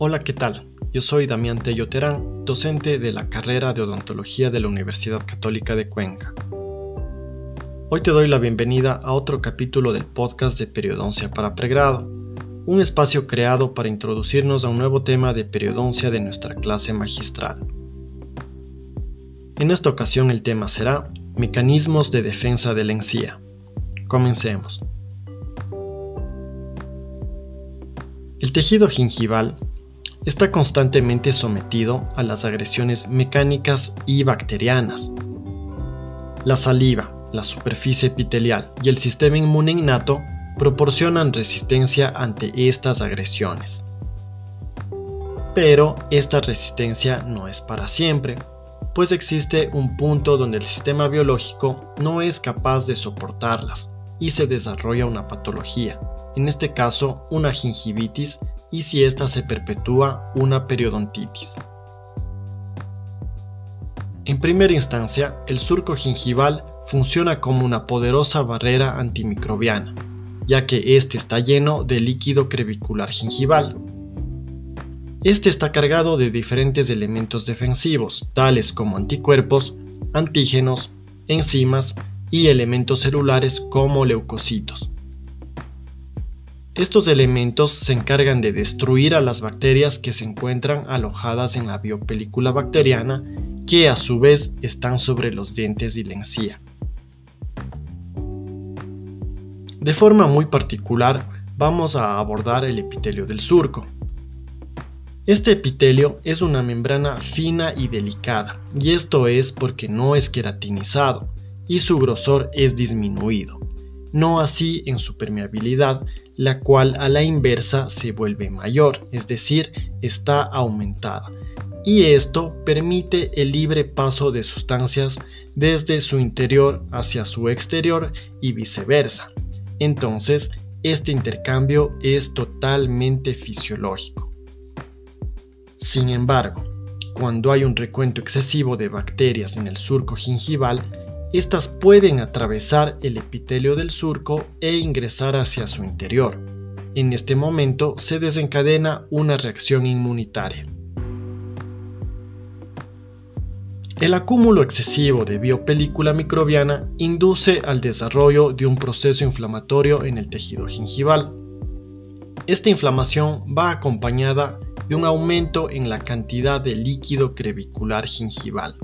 Hola, ¿qué tal? Yo soy Damián Tello Terán, docente de la carrera de odontología de la Universidad Católica de Cuenca. Hoy te doy la bienvenida a otro capítulo del podcast de Periodoncia para Pregrado, un espacio creado para introducirnos a un nuevo tema de periodoncia de nuestra clase magistral. En esta ocasión el tema será Mecanismos de defensa de la encía. Comencemos. El tejido gingival está constantemente sometido a las agresiones mecánicas y bacterianas. La saliva, la superficie epitelial y el sistema inmune innato proporcionan resistencia ante estas agresiones. Pero esta resistencia no es para siempre, pues existe un punto donde el sistema biológico no es capaz de soportarlas y se desarrolla una patología, en este caso una gingivitis y si ésta se perpetúa una periodontitis. En primera instancia, el surco gingival funciona como una poderosa barrera antimicrobiana, ya que éste está lleno de líquido crevicular gingival. Este está cargado de diferentes elementos defensivos, tales como anticuerpos, antígenos, enzimas y elementos celulares como leucocitos. Estos elementos se encargan de destruir a las bacterias que se encuentran alojadas en la biopelícula bacteriana, que a su vez están sobre los dientes y la encía. De forma muy particular, vamos a abordar el epitelio del surco. Este epitelio es una membrana fina y delicada, y esto es porque no es queratinizado y su grosor es disminuido no así en su permeabilidad, la cual a la inversa se vuelve mayor, es decir, está aumentada. Y esto permite el libre paso de sustancias desde su interior hacia su exterior y viceversa. Entonces, este intercambio es totalmente fisiológico. Sin embargo, cuando hay un recuento excesivo de bacterias en el surco gingival, estas pueden atravesar el epitelio del surco e ingresar hacia su interior. En este momento se desencadena una reacción inmunitaria. El acúmulo excesivo de biopelícula microbiana induce al desarrollo de un proceso inflamatorio en el tejido gingival. Esta inflamación va acompañada de un aumento en la cantidad de líquido crevicular gingival.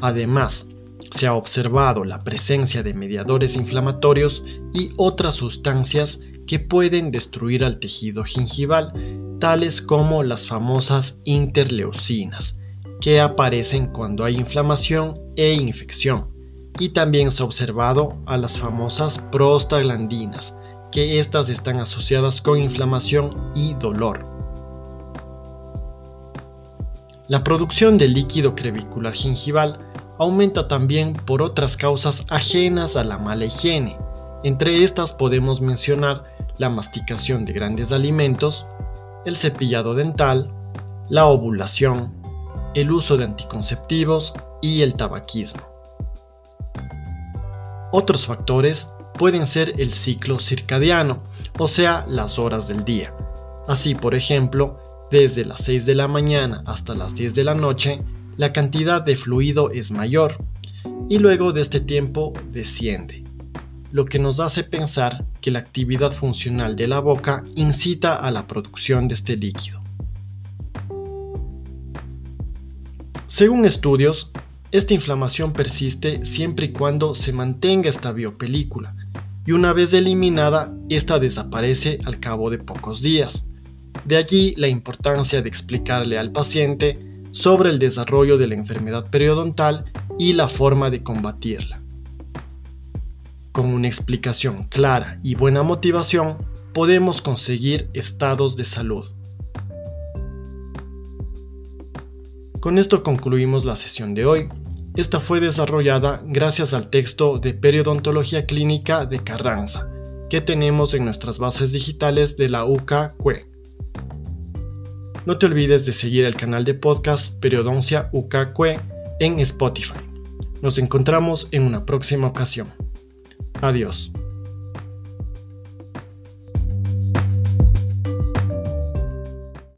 Además, se ha observado la presencia de mediadores inflamatorios y otras sustancias que pueden destruir al tejido gingival, tales como las famosas interleucinas, que aparecen cuando hay inflamación e infección. Y también se ha observado a las famosas prostaglandinas, que estas están asociadas con inflamación y dolor. La producción de líquido crevicular gingival aumenta también por otras causas ajenas a la mala higiene. Entre estas podemos mencionar la masticación de grandes alimentos, el cepillado dental, la ovulación, el uso de anticonceptivos y el tabaquismo. Otros factores pueden ser el ciclo circadiano, o sea, las horas del día. Así, por ejemplo, desde las 6 de la mañana hasta las 10 de la noche, la cantidad de fluido es mayor y luego de este tiempo desciende, lo que nos hace pensar que la actividad funcional de la boca incita a la producción de este líquido. Según estudios, esta inflamación persiste siempre y cuando se mantenga esta biopelícula, y una vez eliminada, esta desaparece al cabo de pocos días. De allí la importancia de explicarle al paciente sobre el desarrollo de la enfermedad periodontal y la forma de combatirla. Con una explicación clara y buena motivación, podemos conseguir estados de salud. Con esto concluimos la sesión de hoy. Esta fue desarrollada gracias al texto de Periodontología Clínica de Carranza, que tenemos en nuestras bases digitales de la UCA-CUE. No te olvides de seguir el canal de podcast Periodoncia UKQ en Spotify. Nos encontramos en una próxima ocasión. Adiós.